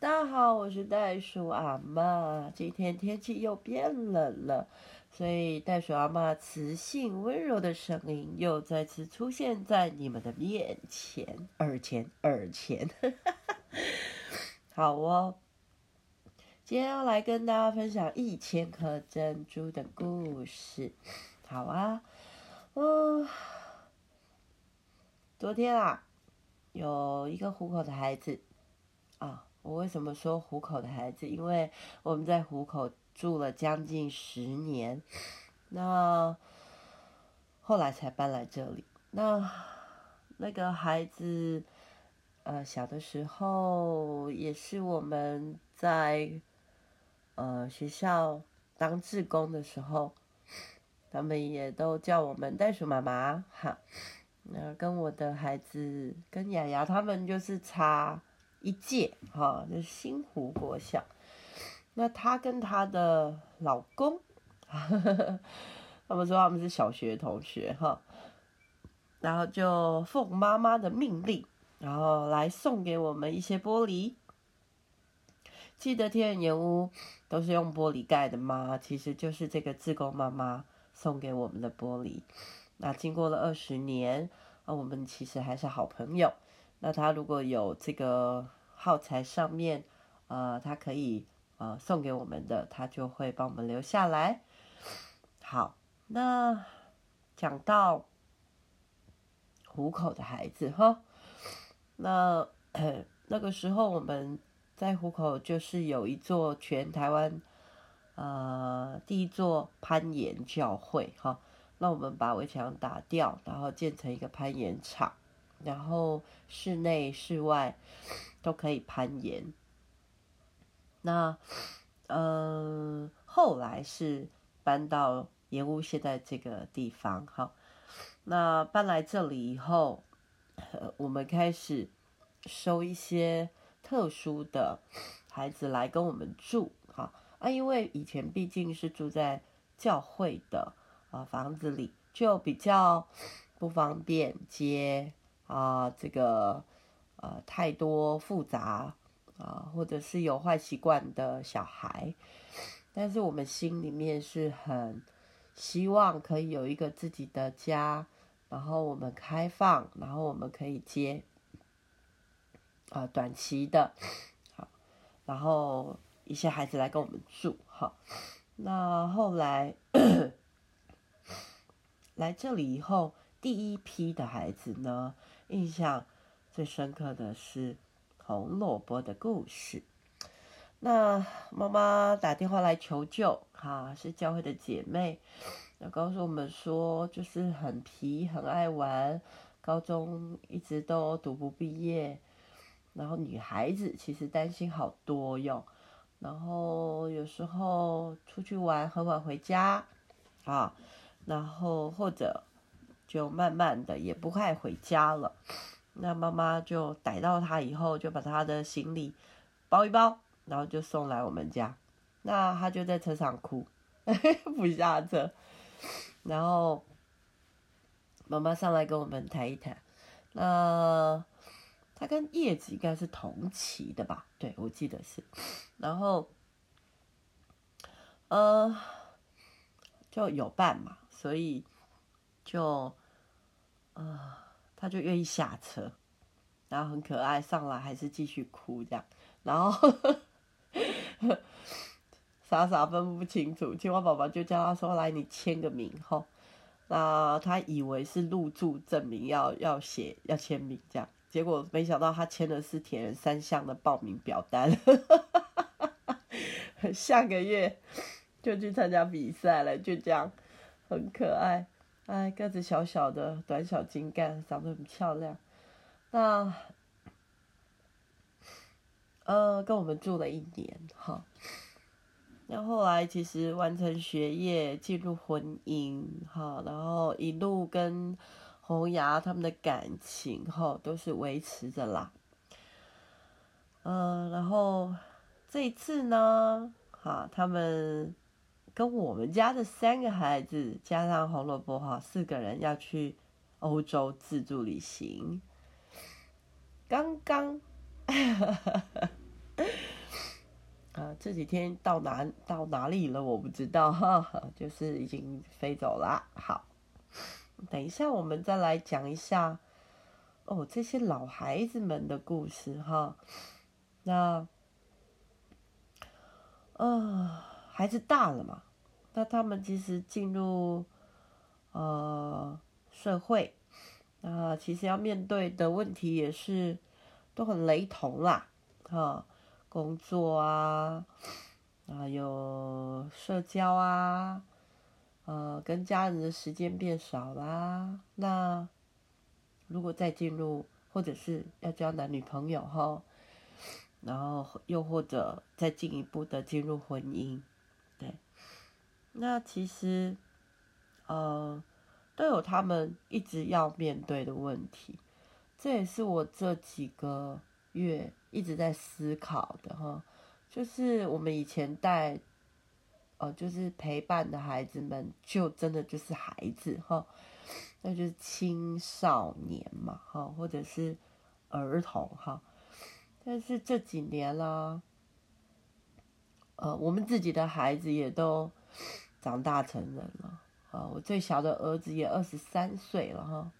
大家好，我是袋鼠阿嬷。今天天气又变冷了，所以袋鼠阿嬷磁性温柔的声音又再次出现在你们的面前、耳前、耳前。好哦，今天要来跟大家分享一千颗珍珠的故事。好啊，嗯，昨天啊，有一个虎口的孩子啊。我为什么说虎口的孩子？因为我们在虎口住了将近十年，那后来才搬来这里。那那个孩子，呃，小的时候也是我们在呃学校当志工的时候，他们也都叫我们袋鼠妈妈哈。那跟我的孩子跟雅雅他们就是差。一届哈，就是新湖国小。那她跟她的老公，呵呵他们说他们是小学同学哈。然后就奉妈妈的命令，然后来送给我们一些玻璃。记得天然岩屋都是用玻璃盖的吗？其实就是这个自贡妈妈送给我们的玻璃。那经过了二十年，啊，我们其实还是好朋友。那他如果有这个耗材上面，呃，他可以呃送给我们的，他就会帮我们留下来。好，那讲到虎口的孩子哈，那那个时候我们在虎口就是有一座全台湾呃第一座攀岩教会哈，那我们把围墙打掉，然后建成一个攀岩场。然后室内室外都可以攀岩。那，嗯、呃，后来是搬到盐屋现在这个地方。哈，那搬来这里以后，我们开始收一些特殊的孩子来跟我们住。哈啊，因为以前毕竟是住在教会的啊房子里，就比较不方便接。啊，这个呃太多复杂啊，或者是有坏习惯的小孩，但是我们心里面是很希望可以有一个自己的家，然后我们开放，然后我们可以接啊短期的，好，然后一些孩子来跟我们住，好，那后来 来这里以后，第一批的孩子呢，印象最深刻的是红萝卜的故事。那妈妈打电话来求救，哈，是教会的姐妹，那告诉我们说，就是很皮，很爱玩，高中一直都读不毕业。然后女孩子其实担心好多哟，然后有时候出去玩很晚回家，啊，然后或者。就慢慢的也不快回家了，那妈妈就逮到他以后，就把他的行李包一包，然后就送来我们家。那他就在车上哭，不下车。然后妈妈上来跟我们谈一谈。那他跟叶子应该是同期的吧？对，我记得是。然后，呃，就有伴嘛，所以就。啊、他就愿意下车，然后很可爱，上来还是继续哭这样，然后 傻傻分不清楚，青蛙宝宝就叫他说：“来，你签个名。”吼，那他以为是入住证明要要写要签名这样，结果没想到他签的是铁人三项的报名表单，下个月就去参加比赛了，就这样，很可爱。哎，个子小小的，短小精干，长得很漂亮。那，呃，跟我们住了一年，哈。那后来其实完成学业，进入婚姻，哈，然后一路跟红牙他们的感情，哈，都是维持着啦。嗯、然后这一次呢，哈，他们。跟我们家的三个孩子加上红萝卜哈，四个人要去欧洲自助旅行。刚刚啊这几天到哪到哪里了？我不知道哈，就是已经飞走了。好，等一下我们再来讲一下哦，这些老孩子们的故事哈。那，呃，孩子大了嘛，那他们其实进入呃社会，那其实要面对的问题也是都很雷同啦，哈。工作啊，啊，有社交啊，呃，跟家人的时间变少啦。那如果再进入，或者是要交男女朋友哈，然后又或者再进一步的进入婚姻，那其实呃都有他们一直要面对的问题。这也是我这几个月。一直在思考的哈，就是我们以前带，呃，就是陪伴的孩子们，就真的就是孩子哈，那就是青少年嘛哈，或者是儿童哈。但是这几年啦，呃，我们自己的孩子也都长大成人了啊，我最小的儿子也二十三岁了哈，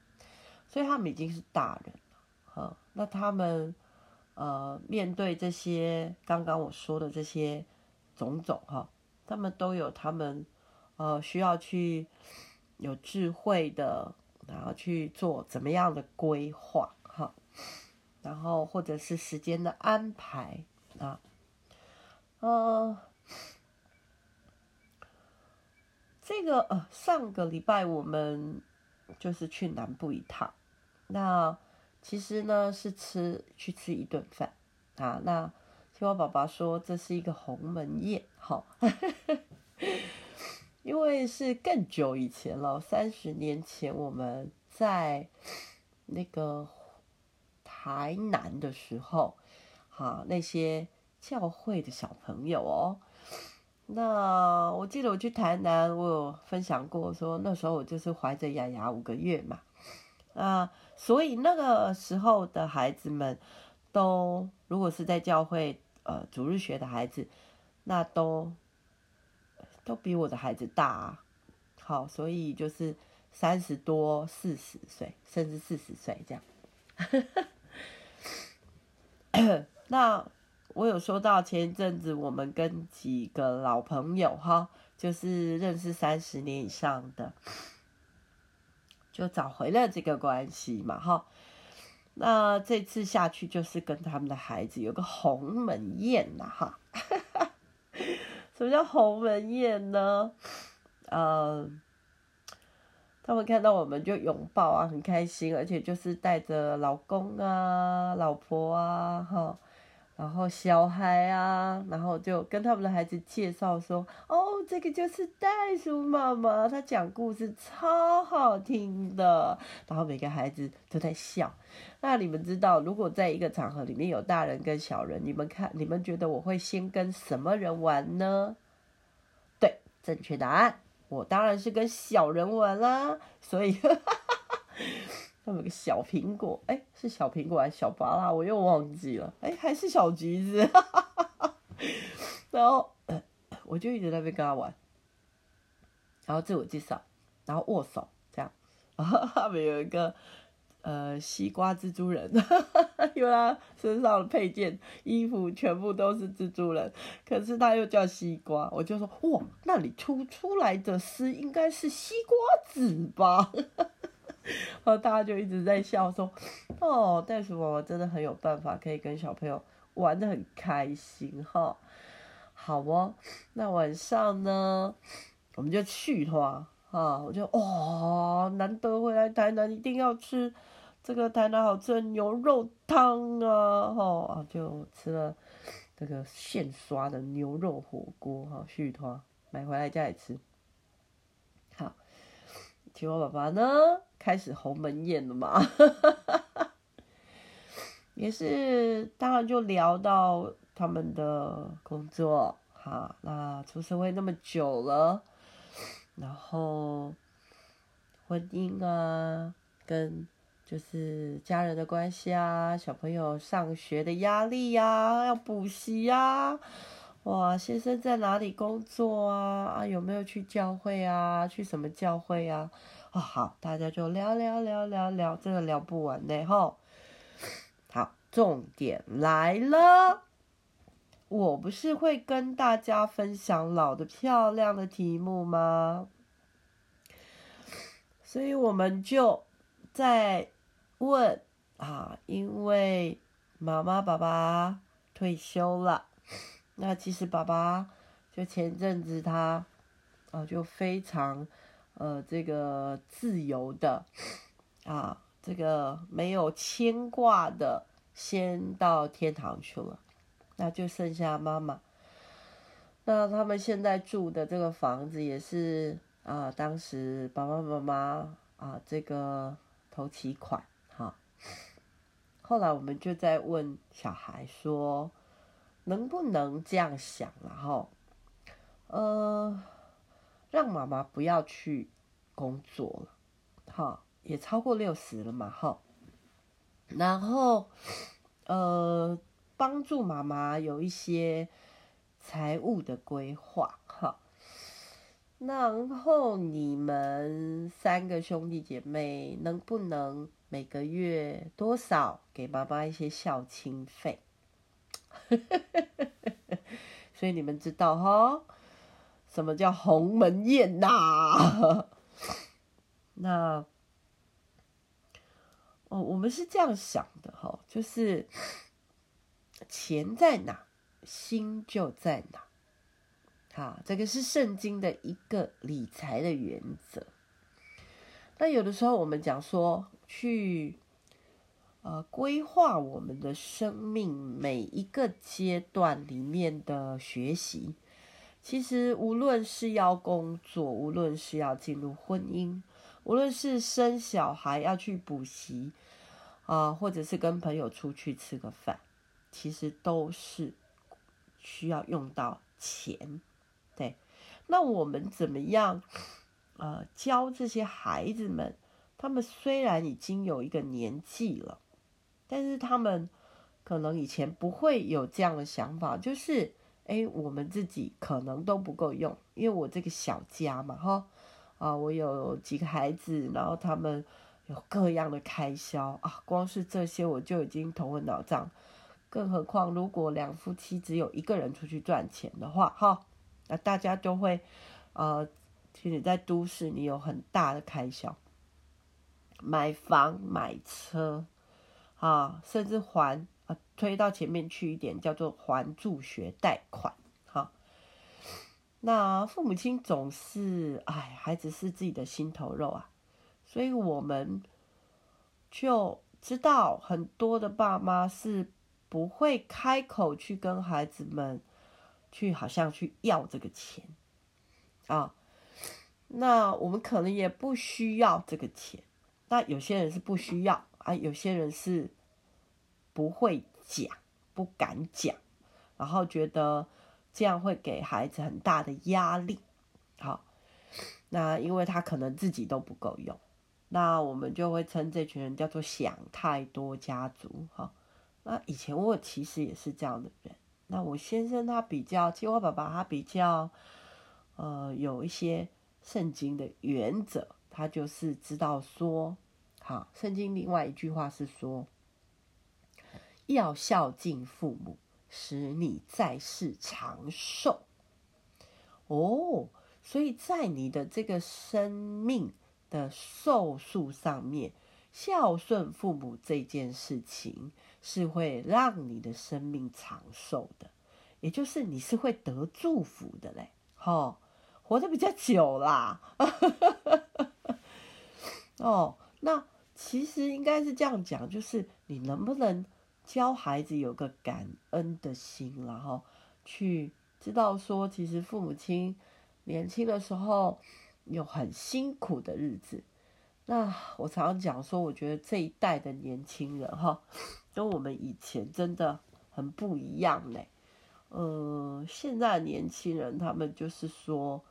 所以他们已经是大人了哈，那他们。呃，面对这些刚刚我说的这些种种哈，他们都有他们呃需要去有智慧的，然后去做怎么样的规划哈，然后或者是时间的安排啊，呃，这个呃上个礼拜我们就是去南部一趟，那。其实呢，是吃去吃一顿饭啊。那青蛙爸爸说这是一个鸿门宴，哈，因为是更久以前了，三十年前我们在那个台南的时候，哈，那些教会的小朋友哦。那我记得我去台南，我有分享过说，那时候我就是怀着雅雅五个月嘛。啊，所以那个时候的孩子们，都如果是在教会呃主日学的孩子，那都都比我的孩子大啊。好，所以就是三十多、四十岁，甚至四十岁这样。那我有说到前一阵子，我们跟几个老朋友哈，就是认识三十年以上的。就找回了这个关系嘛，哈。那这次下去就是跟他们的孩子有个鸿门宴呐，哈。什么叫鸿门宴呢？嗯，他们看到我们就拥抱啊，很开心，而且就是带着老公啊、老婆啊，哈。然后小孩啊，然后就跟他们的孩子介绍说：“哦，这个就是袋鼠妈妈，她讲故事超好听的。”然后每个孩子都在笑。那你们知道，如果在一个场合里面有大人跟小人，你们看，你们觉得我会先跟什么人玩呢？对，正确答案，我当然是跟小人玩啦。所以。他们有个小苹果，哎，是小苹果还是小芭乐？我又忘记了。哎，还是小橘子。然后 我就一直在那边跟他玩，然后自我介绍，然后握手，这样。然 后他们有一个呃西瓜蜘蛛人，因为他身上的配件、衣服全部都是蜘蛛人，可是他又叫西瓜。我就说哇，那你出出来的丝应该是西瓜子吧？然后大家就一直在笑说：“哦，袋鼠妈妈真的很有办法，可以跟小朋友玩得很开心哈。”好哦，那晚上呢，我们就去哈啊！我就、哦，难得回来台南，一定要吃这个台南好吃的牛肉汤啊！哈，就吃了这个现刷的牛肉火锅哈，续摊买回来家里吃。好，青蛙爸爸呢？开始鸿门宴了嘛，也是，当然就聊到他们的工作，哈，那出社会那么久了，然后婚姻啊，跟就是家人的关系啊，小朋友上学的压力呀，要补习呀，哇，先生在哪里工作啊？啊，有没有去教会啊？去什么教会啊？啊，好，大家就聊聊聊聊聊，真的聊不完呢，吼。好，重点来了，我不是会跟大家分享老的漂亮的题目吗？所以我们就在问啊，因为妈妈爸爸退休了。那其实爸爸就前阵子他，啊，就非常，呃，这个自由的，啊，这个没有牵挂的，先到天堂去了，那就剩下妈妈。那他们现在住的这个房子也是啊，当时爸爸妈妈啊，这个头期款，哈。后来我们就在问小孩说。能不能这样想，然后，呃，让妈妈不要去工作了，哈，也超过六十了嘛，哈，然后，呃，帮助妈妈有一些财务的规划，哈，然后你们三个兄弟姐妹能不能每个月多少给妈妈一些孝亲费？所以你们知道哈，什么叫鸿门宴呐？那哦，我们是这样想的哈，就是钱在哪，心就在哪。好，这个是圣经的一个理财的原则。那有的时候我们讲说去。呃，规划我们的生命每一个阶段里面的学习，其实无论是要工作，无论是要进入婚姻，无论是生小孩要去补习，啊、或者是跟朋友出去吃个饭，其实都是需要用到钱。对，那我们怎么样？呃，教这些孩子们，他们虽然已经有一个年纪了。但是他们可能以前不会有这样的想法，就是，哎，我们自己可能都不够用，因为我这个小家嘛，哈，啊，我有几个孩子，然后他们有各样的开销啊，光是这些我就已经头昏脑胀，更何况如果两夫妻只有一个人出去赚钱的话，哈，那大家都会，呃，其实，在都市你有很大的开销，买房买车。啊，甚至还啊，推到前面去一点，叫做还助学贷款。哈，那父母亲总是，哎，孩子是自己的心头肉啊，所以我们就知道很多的爸妈是不会开口去跟孩子们去，好像去要这个钱啊。那我们可能也不需要这个钱，那有些人是不需要。有些人是不会讲，不敢讲，然后觉得这样会给孩子很大的压力。好，那因为他可能自己都不够用，那我们就会称这群人叫做想太多家族。哈，那以前我其实也是这样的人。那我先生他比较，其实我爸爸他比较，呃，有一些圣经的原则，他就是知道说。啊，圣经另外一句话是说，要孝敬父母，使你在世长寿。哦，所以在你的这个生命的寿数上面，孝顺父母这件事情是会让你的生命长寿的，也就是你是会得祝福的嘞。哦，活得比较久啦。哦，那。其实应该是这样讲，就是你能不能教孩子有个感恩的心，然后去知道说，其实父母亲年轻的时候有很辛苦的日子。那我常常讲说，我觉得这一代的年轻人哈，跟我们以前真的很不一样嘞。呃，现在年轻人他们就是说，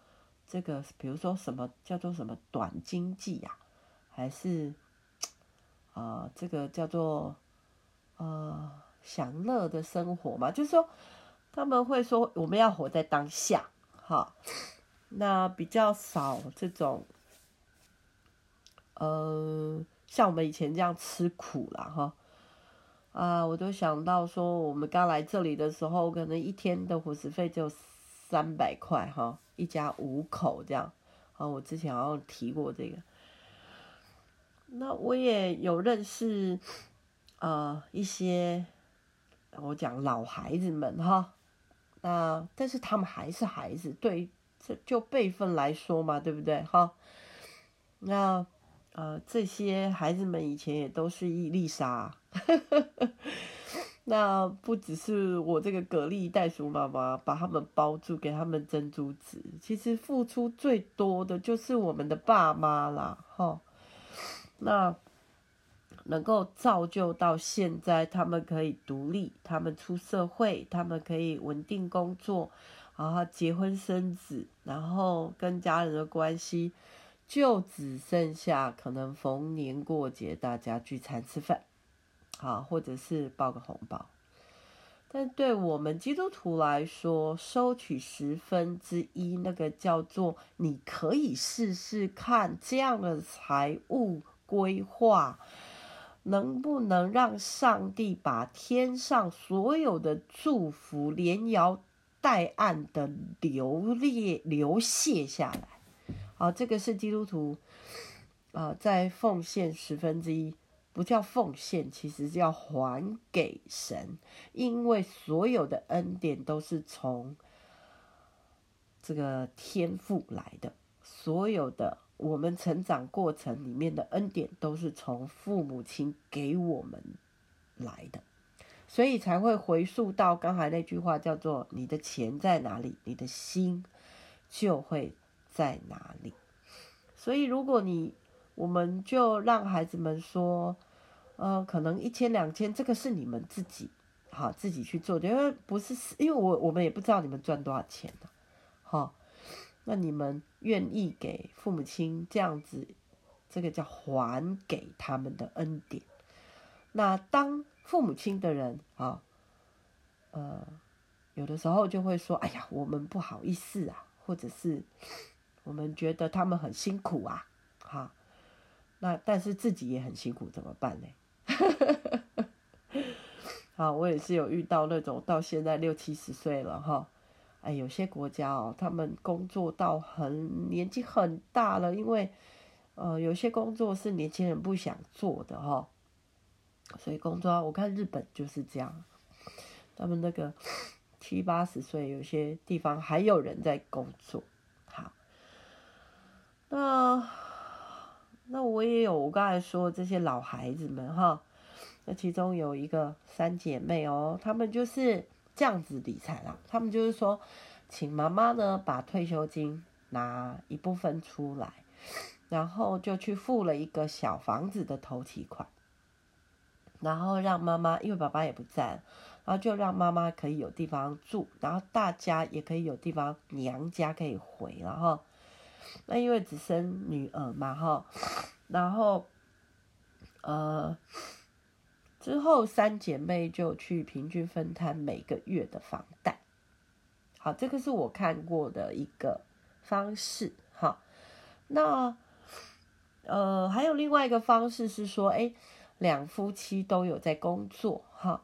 这个比如说什么叫做什么短经济呀，还是？啊、这个叫做呃享乐的生活嘛，就是说，他们会说我们要活在当下，哈，那比较少这种，呃，像我们以前这样吃苦了，哈，啊，我都想到说，我们刚来这里的时候，可能一天的伙食费就三百块，哈，一家五口这样，啊，我之前好像提过这个，那我也有认识，呃，一些，我讲老孩子们，哈。那但是他们还是孩子，对，这就辈分来说嘛，对不对？哈，那呃这些孩子们以前也都是一粒沙，那不只是我这个蛤蜊袋鼠妈妈把他们包住，给他们珍珠子，其实付出最多的就是我们的爸妈啦，哈，那。能够造就到现在，他们可以独立，他们出社会，他们可以稳定工作，然后结婚生子，然后跟家人的关系就只剩下可能逢年过节大家聚餐吃饭，好，或者是包个红包。但对我们基督徒来说，收取十分之一，那个叫做你可以试试看这样的财务规划。能不能让上帝把天上所有的祝福连摇带按的流列流泻下来？啊，这个是基督徒啊，在奉献十分之一，不叫奉献，其实叫还给神，因为所有的恩典都是从这个天赋来的，所有的。我们成长过程里面的恩典都是从父母亲给我们来的，所以才会回溯到刚才那句话，叫做“你的钱在哪里，你的心就会在哪里”。所以，如果你我们就让孩子们说，呃，可能一千两千，这个是你们自己好自己去做的，因为不是，因为我我们也不知道你们赚多少钱呢，好。那你们愿意给父母亲这样子，这个叫还给他们的恩典。那当父母亲的人啊，呃，有的时候就会说：“哎呀，我们不好意思啊，或者是我们觉得他们很辛苦啊，哈。”那但是自己也很辛苦，怎么办呢？好，我也是有遇到那种到现在六七十岁了哈。哎，有些国家哦，他们工作到很年纪很大了，因为，呃，有些工作是年轻人不想做的哈，所以工作，我看日本就是这样，他们那个七八十岁，有些地方还有人在工作。好，那那我也有我刚才说这些老孩子们哈，那其中有一个三姐妹哦，他们就是。这样子理财啦，他们就是说，请妈妈呢把退休金拿一部分出来，然后就去付了一个小房子的头期款，然后让妈妈，因为爸爸也不在，然后就让妈妈可以有地方住，然后大家也可以有地方娘家可以回，然后，那因为只生女儿嘛哈，然后，呃。之后，三姐妹就去平均分摊每个月的房贷。好，这个是我看过的一个方式。哈，那呃，还有另外一个方式是说，哎，两夫妻都有在工作。哈，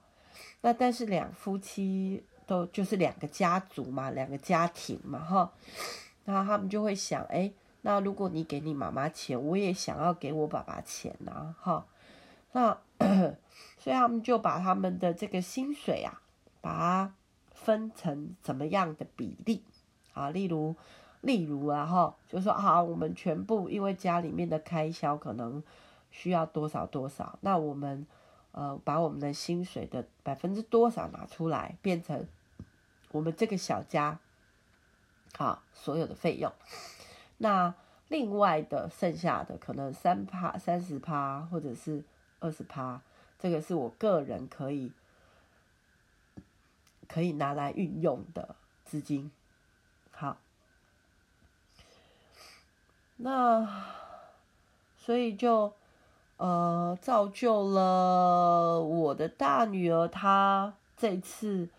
那但是两夫妻都就是两个家族嘛，两个家庭嘛。哈，那他们就会想，哎，那如果你给你妈妈钱，我也想要给我爸爸钱呐。哈，那。所以他们就把他们的这个薪水啊，把它分成怎么样的比例啊？例如，例如啊，哈，就说好，我们全部因为家里面的开销可能需要多少多少，那我们呃把我们的薪水的百分之多少拿出来，变成我们这个小家好所有的费用。那另外的剩下的可能三趴、三十趴，或者是二十趴。这个是我个人可以可以拿来运用的资金，好，那所以就呃造就了我的大女儿，她这次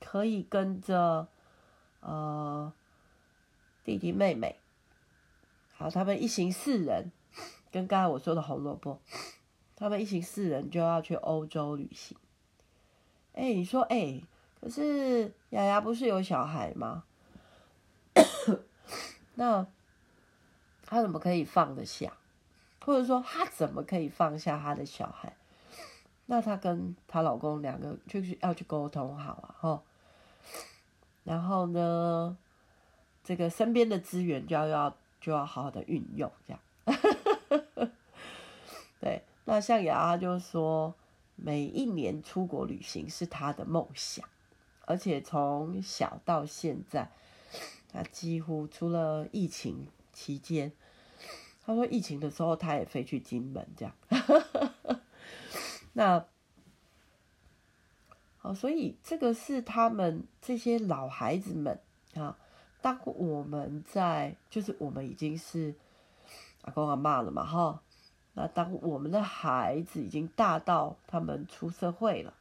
可以跟着呃弟弟妹妹，好，他们一行四人，跟刚才我说的红萝卜，他们一行四人就要去欧洲旅行。哎，你说哎，可是雅雅不是有小孩吗？那他怎么可以放得下？或者说他怎么可以放下他的小孩？那她跟她老公两个就是要去沟通好啊，吼。然后呢，这个身边的资源就要要就要好好的运用，这样。对，那象牙就说，每一年出国旅行是他的梦想，而且从小到现在，他几乎除了疫情期间，他说疫情的时候他也飞去金门，这样。那，好，所以这个是他们这些老孩子们啊。当我们在，就是我们已经是阿公阿妈了嘛，哈。那当我们的孩子已经大到他们出社会了，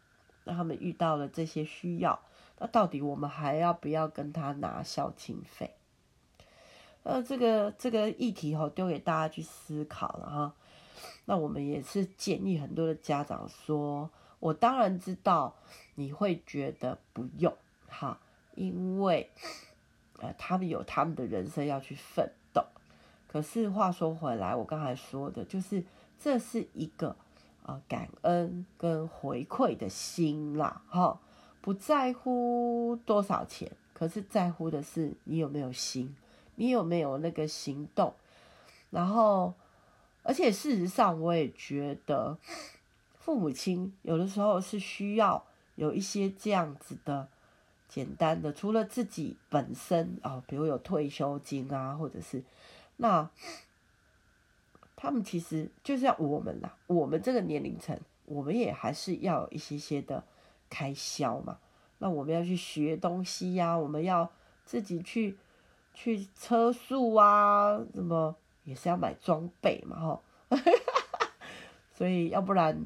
那他们遇到了这些需要，那到底我们还要不要跟他拿孝亲费？呃，这个这个议题哈，丢给大家去思考了哈。那我们也是建议很多的家长说，我当然知道你会觉得不用哈，因为呃他们有他们的人生要去奋。可是话说回来，我刚才说的就是这是一个呃感恩跟回馈的心啦哈，不在乎多少钱，可是在乎的是你有没有心，你有没有那个行动，然后。而且事实上，我也觉得父母亲有的时候是需要有一些这样子的简单的，除了自己本身啊、哦，比如有退休金啊，或者是那 他们其实就像我们啦，我们这个年龄层，我们也还是要有一些些的开销嘛。那我们要去学东西呀、我们要自己去去车宿啊，什么？也是要买装备嘛，哈，所以要不然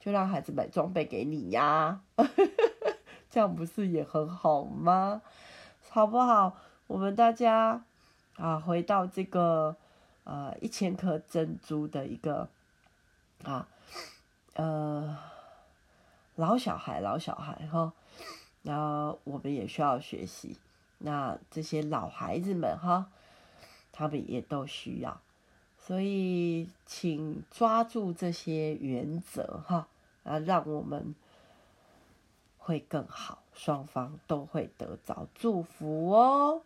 就让孩子买装备给你呀，这样不是也很好吗？好不好？我们大家啊，回到这个呃一千颗珍珠的一个啊呃老小孩，老小孩哈，那我们也需要学习，那这些老孩子们哈。他们也都需要，所以请抓住这些原则哈，啊，让我们会更好，双方都会得着祝福哦。